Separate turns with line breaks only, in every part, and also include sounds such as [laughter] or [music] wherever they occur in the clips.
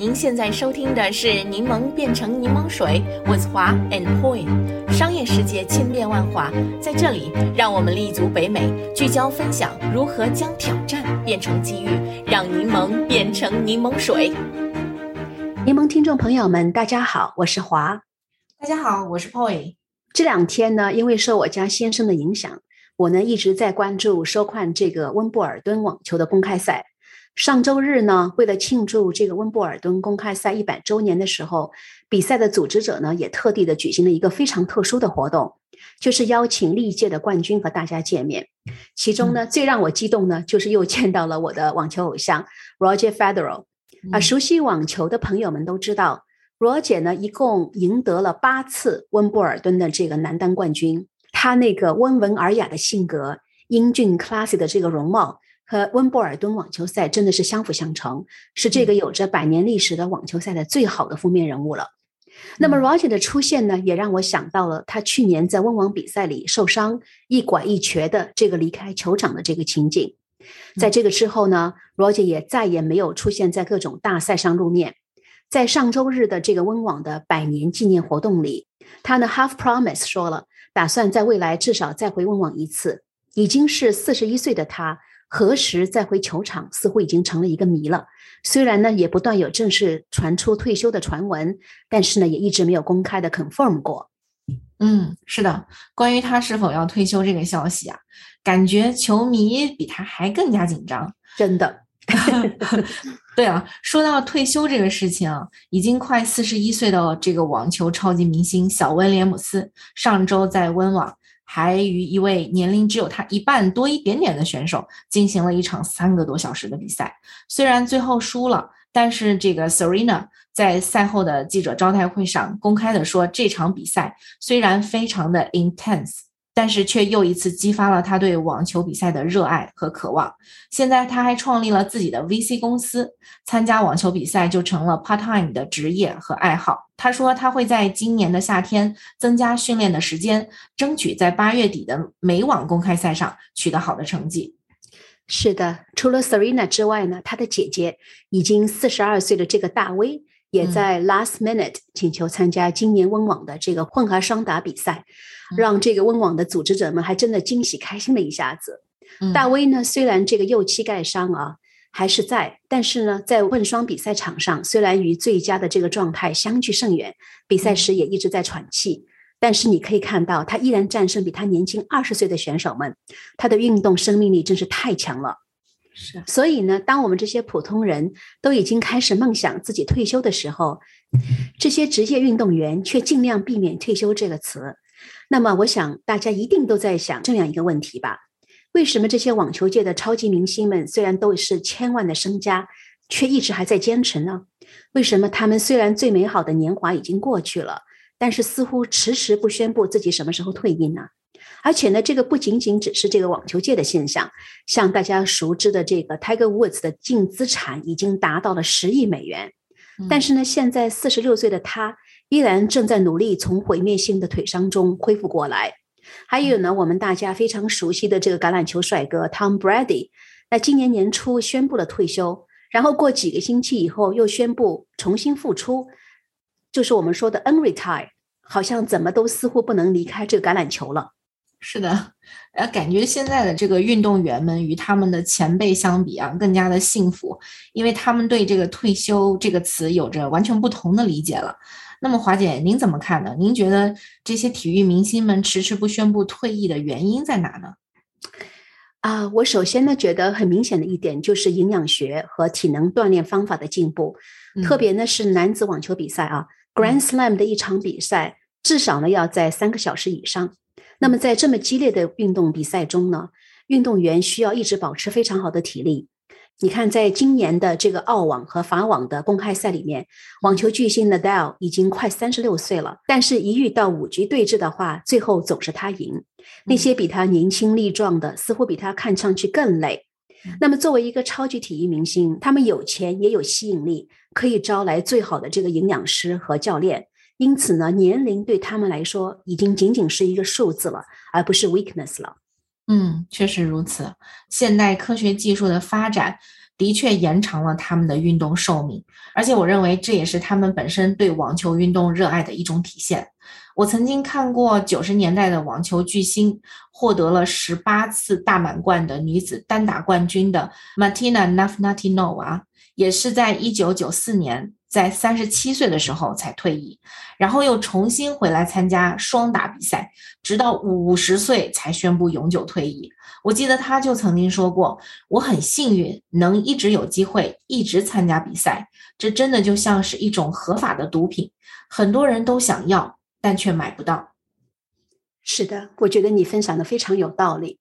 您现在收听的是《柠檬变成柠檬水》，with 华 and Poi。商业世界千变万化，在这里，让我们立足北美，聚焦分享如何将挑战变成机遇，让柠檬变成柠檬水。
柠檬听众朋友们，大家好，我是华。
大家好，我是 Poi。
这两天呢，因为受我家先生的影响，我呢一直在关注收看这个温布尔敦网球的公开赛。上周日呢，为了庆祝这个温布尔敦公开赛一百周年的时候，比赛的组织者呢也特地的举行了一个非常特殊的活动，就是邀请历届的冠军和大家见面。其中呢，最让我激动呢，就是又见到了我的网球偶像 Roger Federer。啊，熟悉网球的朋友们都知道，Roger 呢一共赢得了八次温布尔敦的这个男单冠军。他那个温文尔雅的性格，英俊 classy 的这个容貌。和温布尔敦网球赛真的是相辅相成，是这个有着百年历史的网球赛的最好的封面人物了。那么 Roger 的出现呢，也让我想到了他去年在温网比赛里受伤一拐一瘸的这个离开球场的这个情景。在这个之后呢，Roger 也再也没有出现在各种大赛上露面。在上周日的这个温网的百年纪念活动里，他呢 Half Promise 说了，打算在未来至少再回温网一次。已经是四十一岁的他。何时再回球场，似乎已经成了一个谜了。虽然呢，也不断有正式传出退休的传闻，但是呢，也一直没有公开的 confirm 过。
嗯，是的，关于他是否要退休这个消息啊，感觉球迷比他还更加紧张。
真的。[laughs]
对啊，说到退休这个事情啊，已经快四十一岁的这个网球超级明星小威廉姆斯，上周在温网。还与一位年龄只有他一半多一点点的选手进行了一场三个多小时的比赛，虽然最后输了，但是这个 Serena 在赛后的记者招待会上公开的说，这场比赛虽然非常的 intense。但是却又一次激发了他对网球比赛的热爱和渴望。现在他还创立了自己的 VC 公司，参加网球比赛就成了 part time 的职业和爱好。他说他会在今年的夏天增加训练的时间，争取在八月底的美网公开赛上取得好的成绩。
是的，除了 Serena 之外呢，她的姐姐已经四十二岁的这个大威。也在 last minute 请求参加今年温网的这个混合双打比赛，让这个温网的组织者们还真的惊喜开心了一下子。大威呢，虽然这个右膝盖伤啊还是在，但是呢，在混双比赛场上，虽然与最佳的这个状态相距甚远，比赛时也一直在喘气，但是你可以看到，他依然战胜比他年轻二十岁的选手们，他的运动生命力真是太强了。
是，
所以呢，当我们这些普通人都已经开始梦想自己退休的时候，这些职业运动员却尽量避免“退休”这个词。那么，我想大家一定都在想这样一个问题吧：为什么这些网球界的超级明星们虽然都是千万的身家，却一直还在坚持呢？为什么他们虽然最美好的年华已经过去了，但是似乎迟迟不宣布自己什么时候退役呢？而且呢，这个不仅仅只是这个网球界的现象，像大家熟知的这个 Tiger Woods 的净资产已经达到了十亿美元，但是呢，现在四十六岁的他依然正在努力从毁灭性的腿伤中恢复过来。还有呢，我们大家非常熟悉的这个橄榄球帅哥 Tom Brady，那今年年初宣布了退休，然后过几个星期以后又宣布重新复出，就是我们说的 unretire，好像怎么都似乎不能离开这个橄榄球了。
是的，呃，感觉现在的这个运动员们与他们的前辈相比啊，更加的幸福，因为他们对这个退休这个词有着完全不同的理解了。那么华姐，您怎么看呢？您觉得这些体育明星们迟迟不宣布退役的原因在哪呢？
啊，我首先呢觉得很明显的一点就是营养学和体能锻炼方法的进步，特别呢是男子网球比赛啊，Grand Slam 的一场比赛至少呢要在三个小时以上。那么在这么激烈的运动比赛中呢，运动员需要一直保持非常好的体力。你看，在今年的这个澳网和法网的公开赛里面，网球巨星 Nadal 已经快三十六岁了，但是一遇到五局对峙的话，最后总是他赢。那些比他年轻力壮的，似乎比他看上去更累。那么作为一个超级体育明星，他们有钱也有吸引力，可以招来最好的这个营养师和教练。因此呢，年龄对他们来说已经仅仅是一个数字了，而不是 weakness 了。
嗯，确实如此。现代科学技术的发展的确延长了他们的运动寿命，而且我认为这也是他们本身对网球运动热爱的一种体现。我曾经看过九十年代的网球巨星，获得了十八次大满贯的女子单打冠军的 Martina Navratilova，也是在一九九四年。在三十七岁的时候才退役，然后又重新回来参加双打比赛，直到五十岁才宣布永久退役。我记得他就曾经说过：“我很幸运能一直有机会一直参加比赛，这真的就像是一种合法的毒品，很多人都想要，但却买不到。”
是的，我觉得你分享的非常有道理。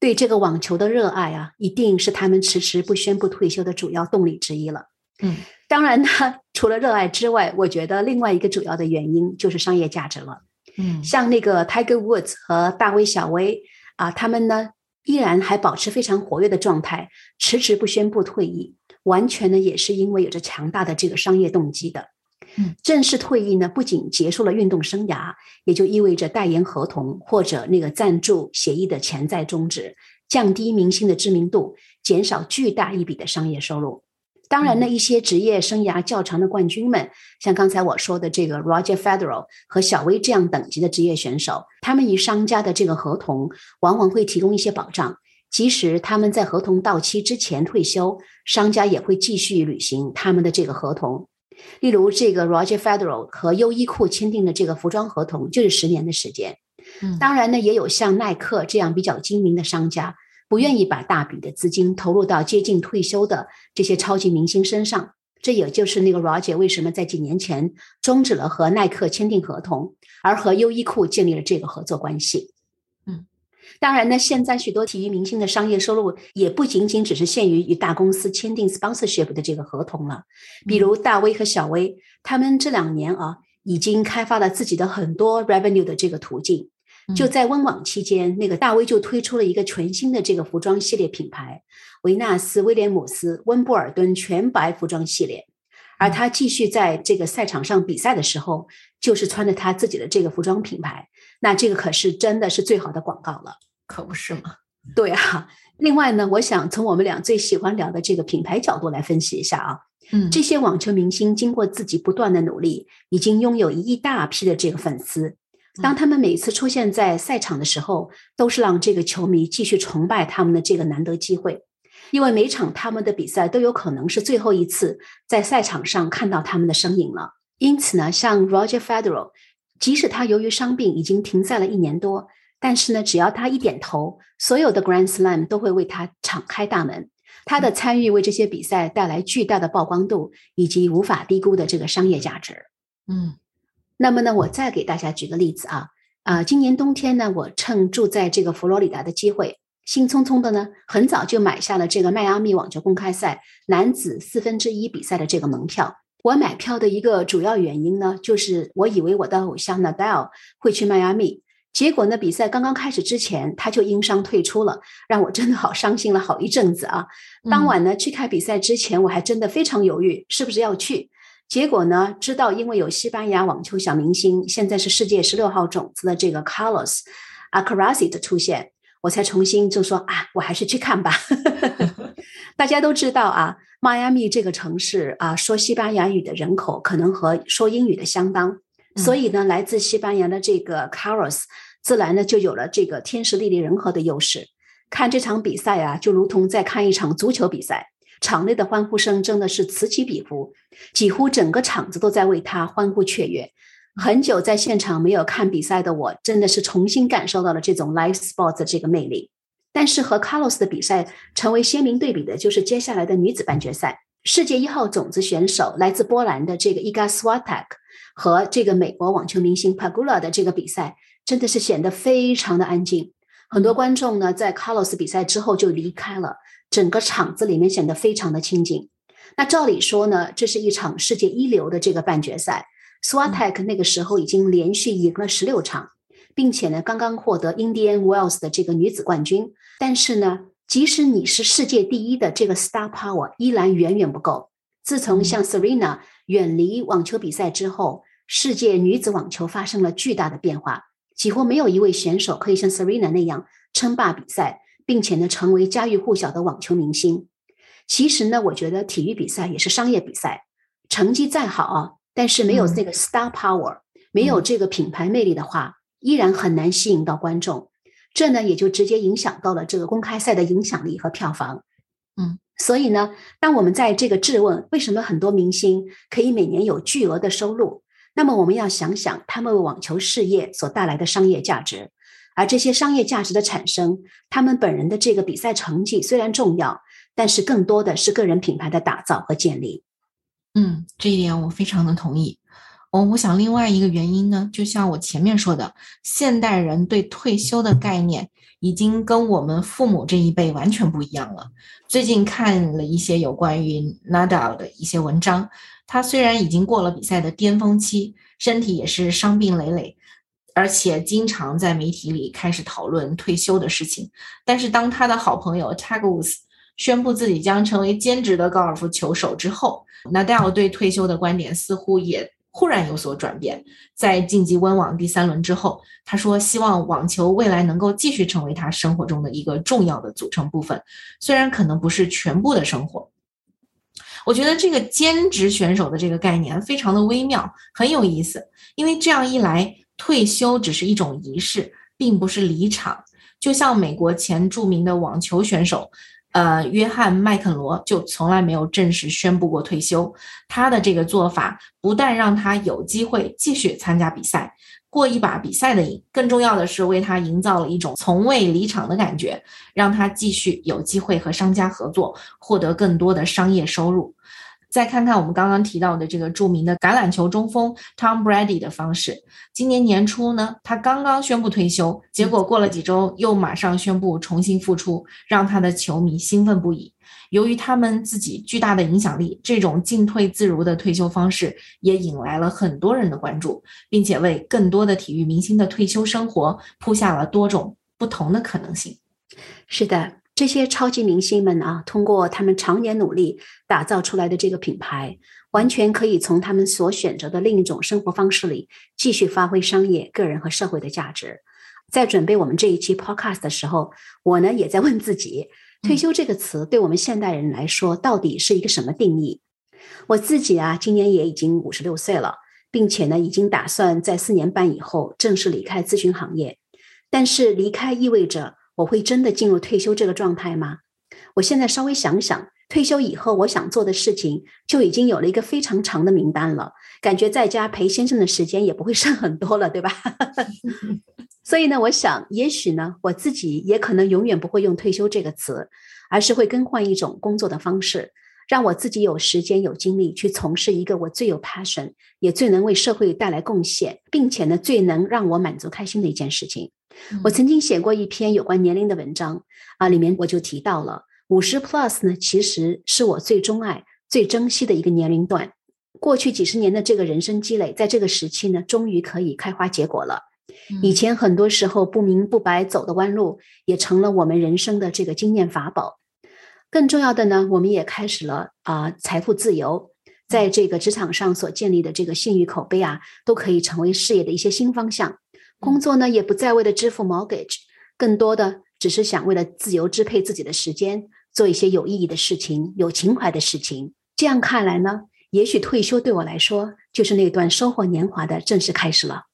对这个网球的热爱啊，一定是他们迟迟不宣布退休的主要动力之一了。
嗯。
当然呢，[laughs] 除了热爱之外，我觉得另外一个主要的原因就是商业价值了。
嗯，
像那个 Tiger Woods 和大威小威啊，他们呢依然还保持非常活跃的状态，迟迟不宣布退役，完全呢也是因为有着强大的这个商业动机的。
嗯，
正式退役呢，不仅结束了运动生涯，也就意味着代言合同或者那个赞助协议的潜在终止，降低明星的知名度，减少巨大一笔的商业收入。当然呢，一些职业生涯较长的冠军们，像刚才我说的这个 Roger Federer 和小威这样等级的职业选手，他们与商家的这个合同往往会提供一些保障，即使他们在合同到期之前退休，商家也会继续履行他们的这个合同。例如，这个 Roger Federer 和优衣库签订的这个服装合同就是十年的时间。当然呢，也有像耐克这样比较精明的商家。不愿意把大笔的资金投入到接近退休的这些超级明星身上，这也就是那个 Roger 为什么在几年前终止了和耐克签订合同，而和优衣库建立了这个合作关系。
嗯，
当然呢，现在许多体育明星的商业收入也不仅仅只是限于与大公司签订 sponsorship 的这个合同了，比如大威和小威，他们这两年啊已经开发了自己的很多 revenue 的这个途径。就在温网期间，那个大威就推出了一个全新的这个服装系列品牌——维纳斯威廉姆斯温布尔顿全白服装系列。而他继续在这个赛场上比赛的时候，就是穿着他自己的这个服装品牌。那这个可是真的是最好的广告了，
可不是吗？
对啊。另外呢，我想从我们俩最喜欢聊的这个品牌角度来分析一下啊。
嗯，
这些网球明星经过自己不断的努力，已经拥有一大批的这个粉丝。当他们每次出现在赛场的时候，都是让这个球迷继续崇拜他们的这个难得机会，因为每场他们的比赛都有可能是最后一次在赛场上看到他们的身影了。因此呢，像 Roger Federer，即使他由于伤病已经停赛了一年多，但是呢，只要他一点头，所有的 Grand Slam 都会为他敞开大门。他的参与为这些比赛带来巨大的曝光度以及无法低估的这个商业价值。
嗯。
那么呢，我再给大家举个例子啊啊，今年冬天呢，我趁住在这个佛罗里达的机会，兴冲冲的呢，很早就买下了这个迈阿密网球公开赛男子四分之一比赛的这个门票。我买票的一个主要原因呢，就是我以为我的偶像 Nadal 会去迈阿密，结果呢，比赛刚刚开始之前他就因伤退出了，让我真的好伤心了好一阵子啊。当晚呢，去看比赛之前，我还真的非常犹豫，是不是要去。结果呢？知道因为有西班牙网球小明星，现在是世界十六号种子的这个 Carlos Alcaraz 的出现，我才重新就说啊，我还是去看吧。[laughs] 大家都知道啊，迈阿密这个城市啊，说西班牙语的人口可能和说英语的相当，所以呢，来自西班牙的这个 Carlos 自然呢就有了这个天时地利人和的优势。看这场比赛啊，就如同在看一场足球比赛。场内的欢呼声真的是此起彼伏，几乎整个场子都在为他欢呼雀跃。很久在现场没有看比赛的我，真的是重新感受到了这种 live sports 的这个魅力。但是和 Carlos 的比赛成为鲜明对比的，就是接下来的女子半决赛，世界一号种子选手来自波兰的这个 Iga Swiatek 和这个美国网球明星 Pagula 的这个比赛，真的是显得非常的安静。很多观众呢，在 Carlos 比赛之后就离开了。整个场子里面显得非常的清静。那照理说呢，这是一场世界一流的这个半决赛。Swatek 那个时候已经连续赢了十六场，并且呢，刚刚获得 Indian Wells 的这个女子冠军。但是呢，即使你是世界第一的这个 Star Power，依然远远不够。自从像 Serena 远离网球比赛之后，世界女子网球发生了巨大的变化，几乎没有一位选手可以像 Serena 那样称霸比赛。并且呢，成为家喻户晓的网球明星。其实呢，我觉得体育比赛也是商业比赛，成绩再好啊，但是没有这个 star power，没有这个品牌魅力的话，依然很难吸引到观众。这呢，也就直接影响到了这个公开赛的影响力和票房。
嗯，
所以呢，当我们在这个质问为什么很多明星可以每年有巨额的收入，那么我们要想想他们网球事业所带来的商业价值。而这些商业价值的产生，他们本人的这个比赛成绩虽然重要，但是更多的是个人品牌的打造和建立。
嗯，这一点我非常的同意。哦，我想另外一个原因呢，就像我前面说的，现代人对退休的概念已经跟我们父母这一辈完全不一样了。最近看了一些有关于 Nada 的一些文章，他虽然已经过了比赛的巅峰期，身体也是伤病累累，而且经常在媒体里开始讨论退休的事情。但是当他的好朋友 Tiger Woods 宣布自己将成为兼职的高尔夫球手之后，Nadal 对退休的观点似乎也。忽然有所转变，在晋级温网第三轮之后，他说希望网球未来能够继续成为他生活中的一个重要的组成部分，虽然可能不是全部的生活。我觉得这个兼职选手的这个概念非常的微妙，很有意思，因为这样一来，退休只是一种仪式，并不是离场。就像美国前著名的网球选手。呃，约翰麦肯罗就从来没有正式宣布过退休。他的这个做法不但让他有机会继续参加比赛，过一把比赛的瘾，更重要的是为他营造了一种从未离场的感觉，让他继续有机会和商家合作，获得更多的商业收入。再看看我们刚刚提到的这个著名的橄榄球中锋 Tom Brady 的方式。今年年初呢，他刚刚宣布退休，结果过了几周又马上宣布重新复出，让他的球迷兴奋不已。由于他们自己巨大的影响力，这种进退自如的退休方式也引来了很多人的关注，并且为更多的体育明星的退休生活铺下了多种不同的可能性。
是的。这些超级明星们啊，通过他们常年努力打造出来的这个品牌，完全可以从他们所选择的另一种生活方式里继续发挥商业、个人和社会的价值。在准备我们这一期 podcast 的时候，我呢也在问自己：退休这个词对我们现代人来说到底是一个什么定义？我自己啊，今年也已经五十六岁了，并且呢，已经打算在四年半以后正式离开咨询行业。但是离开意味着。我会真的进入退休这个状态吗？我现在稍微想想，退休以后我想做的事情就已经有了一个非常长的名单了。感觉在家陪先生的时间也不会 [laughs] 剩很多了，对吧？[laughs] 所以呢，我想，也许呢，我自己也可能永远不会用退休这个词，而是会更换一种工作的方式，让我自己有时间、有精力去从事一个我最有 passion，也最能为社会带来贡献，并且呢，最能让我满足开心的一件事情。我曾经写过一篇有关年龄的文章啊，里面我就提到了五十 plus 呢，其实是我最钟爱、最珍惜的一个年龄段。过去几十年的这个人生积累，在这个时期呢，终于可以开花结果了。以前很多时候不明不白走的弯路，也成了我们人生的这个经验法宝。更重要的呢，我们也开始了啊，财富自由，在这个职场上所建立的这个信誉口碑啊，都可以成为事业的一些新方向。工作呢，也不再为了支付 mortgage，更多的只是想为了自由支配自己的时间，做一些有意义的事情、有情怀的事情。这样看来呢，也许退休对我来说，就是那段收获年华的正式开始了。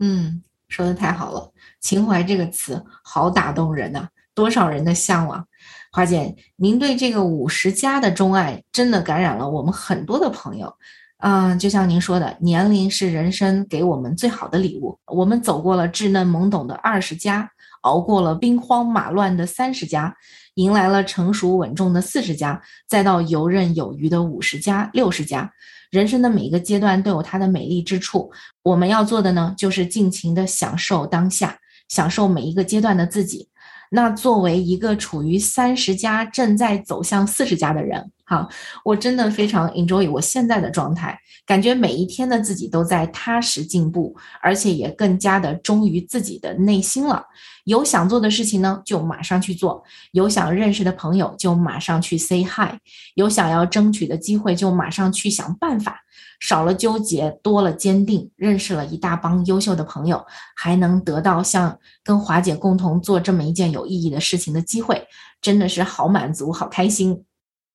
嗯，说的太好了，情怀这个词好打动人呐，多少人的向往。花姐，您对这个五十加的钟爱，真的感染了我们很多的朋友。嗯，就像您说的，年龄是人生给我们最好的礼物。我们走过了稚嫩懵懂的二十加，熬过了兵荒马乱的三十加，迎来了成熟稳重的四十加，再到游刃有余的五十加、六十加。人生的每一个阶段都有它的美丽之处。我们要做的呢，就是尽情的享受当下，享受每一个阶段的自己。那作为一个处于三十加正在走向四十加的人，哈，我真的非常 enjoy 我现在的状态，感觉每一天的自己都在踏实进步，而且也更加的忠于自己的内心了。有想做的事情呢，就马上去做；有想认识的朋友，就马上去 say hi；有想要争取的机会，就马上去想办法。少了纠结，多了坚定，认识了一大帮优秀的朋友，还能得到像跟华姐共同做这么一件有意义的事情的机会，真的是好满足，好开心。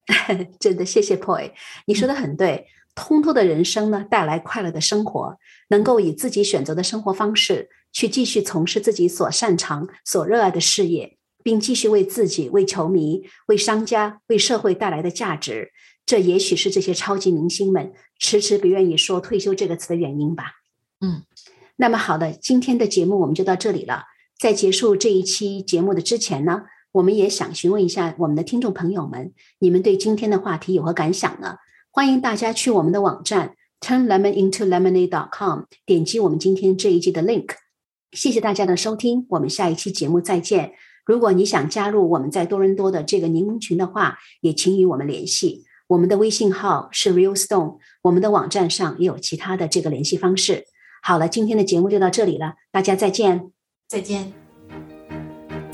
[laughs]
真的，谢谢 Poi，你说的很对。通透的人生呢，带来快乐的生活，能够以自己选择的生活方式去继续从事自己所擅长、所热爱的事业，并继续为自己、为球迷、为商家、为社会带来的价值。这也许是这些超级明星们迟迟不愿意说退休这个词的原因吧。
嗯，
那么好的，今天的节目我们就到这里了。在结束这一期节目的之前呢？我们也想询问一下我们的听众朋友们，你们对今天的话题有何感想呢？欢迎大家去我们的网站 turnlemonintolemonade.com 点击我们今天这一季的 link。谢谢大家的收听，我们下一期节目再见。如果你想加入我们在多伦多的这个柠檬群的话，也请与我们联系。我们的微信号是 Real Stone，我们的网站上也有其他的这个联系方式。好了，今天的节目就到这里了，大家再见，
再见。